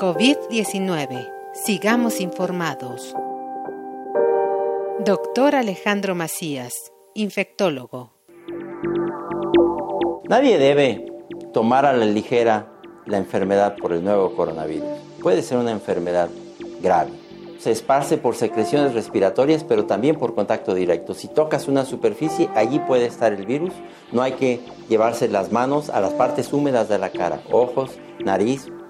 COVID-19. Sigamos informados. Doctor Alejandro Macías, infectólogo. Nadie debe tomar a la ligera la enfermedad por el nuevo coronavirus. Puede ser una enfermedad grave. Se esparce por secreciones respiratorias, pero también por contacto directo. Si tocas una superficie, allí puede estar el virus. No hay que llevarse las manos a las partes húmedas de la cara, ojos, nariz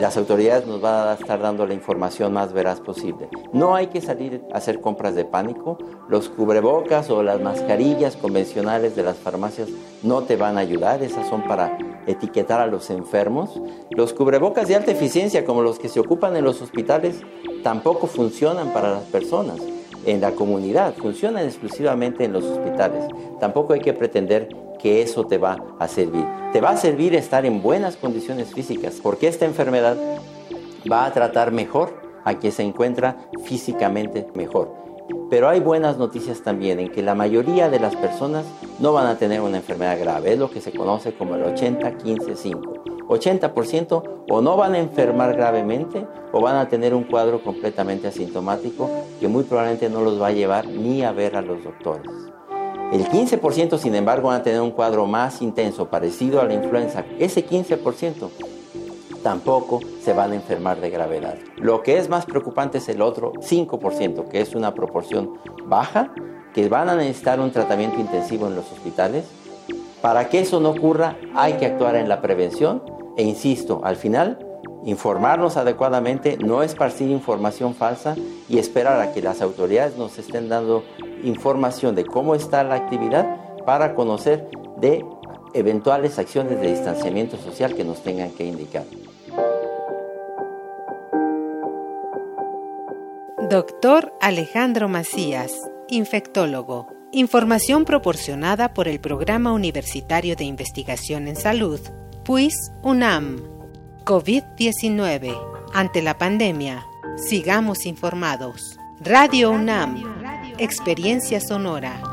las autoridades nos van a estar dando la información más veraz posible. No hay que salir a hacer compras de pánico. Los cubrebocas o las mascarillas convencionales de las farmacias no te van a ayudar. Esas son para etiquetar a los enfermos. Los cubrebocas de alta eficiencia, como los que se ocupan en los hospitales, tampoco funcionan para las personas en la comunidad, funcionan exclusivamente en los hospitales. Tampoco hay que pretender que eso te va a servir. Te va a servir estar en buenas condiciones físicas, porque esta enfermedad va a tratar mejor a quien se encuentra físicamente mejor. Pero hay buenas noticias también en que la mayoría de las personas no van a tener una enfermedad grave, es lo que se conoce como el 80-15-5. 80% o no van a enfermar gravemente o van a tener un cuadro completamente asintomático que muy probablemente no los va a llevar ni a ver a los doctores. El 15% sin embargo van a tener un cuadro más intenso, parecido a la influenza. Ese 15% tampoco se van a enfermar de gravedad. Lo que es más preocupante es el otro 5%, que es una proporción baja, que van a necesitar un tratamiento intensivo en los hospitales. Para que eso no ocurra hay que actuar en la prevención e insisto, al final informarnos adecuadamente, no esparcir información falsa y esperar a que las autoridades nos estén dando información de cómo está la actividad para conocer de eventuales acciones de distanciamiento social que nos tengan que indicar. Doctor Alejandro Macías, infectólogo. Información proporcionada por el Programa Universitario de Investigación en Salud, PUIS UNAM. COVID-19. Ante la pandemia, sigamos informados. Radio UNAM. Experiencia sonora.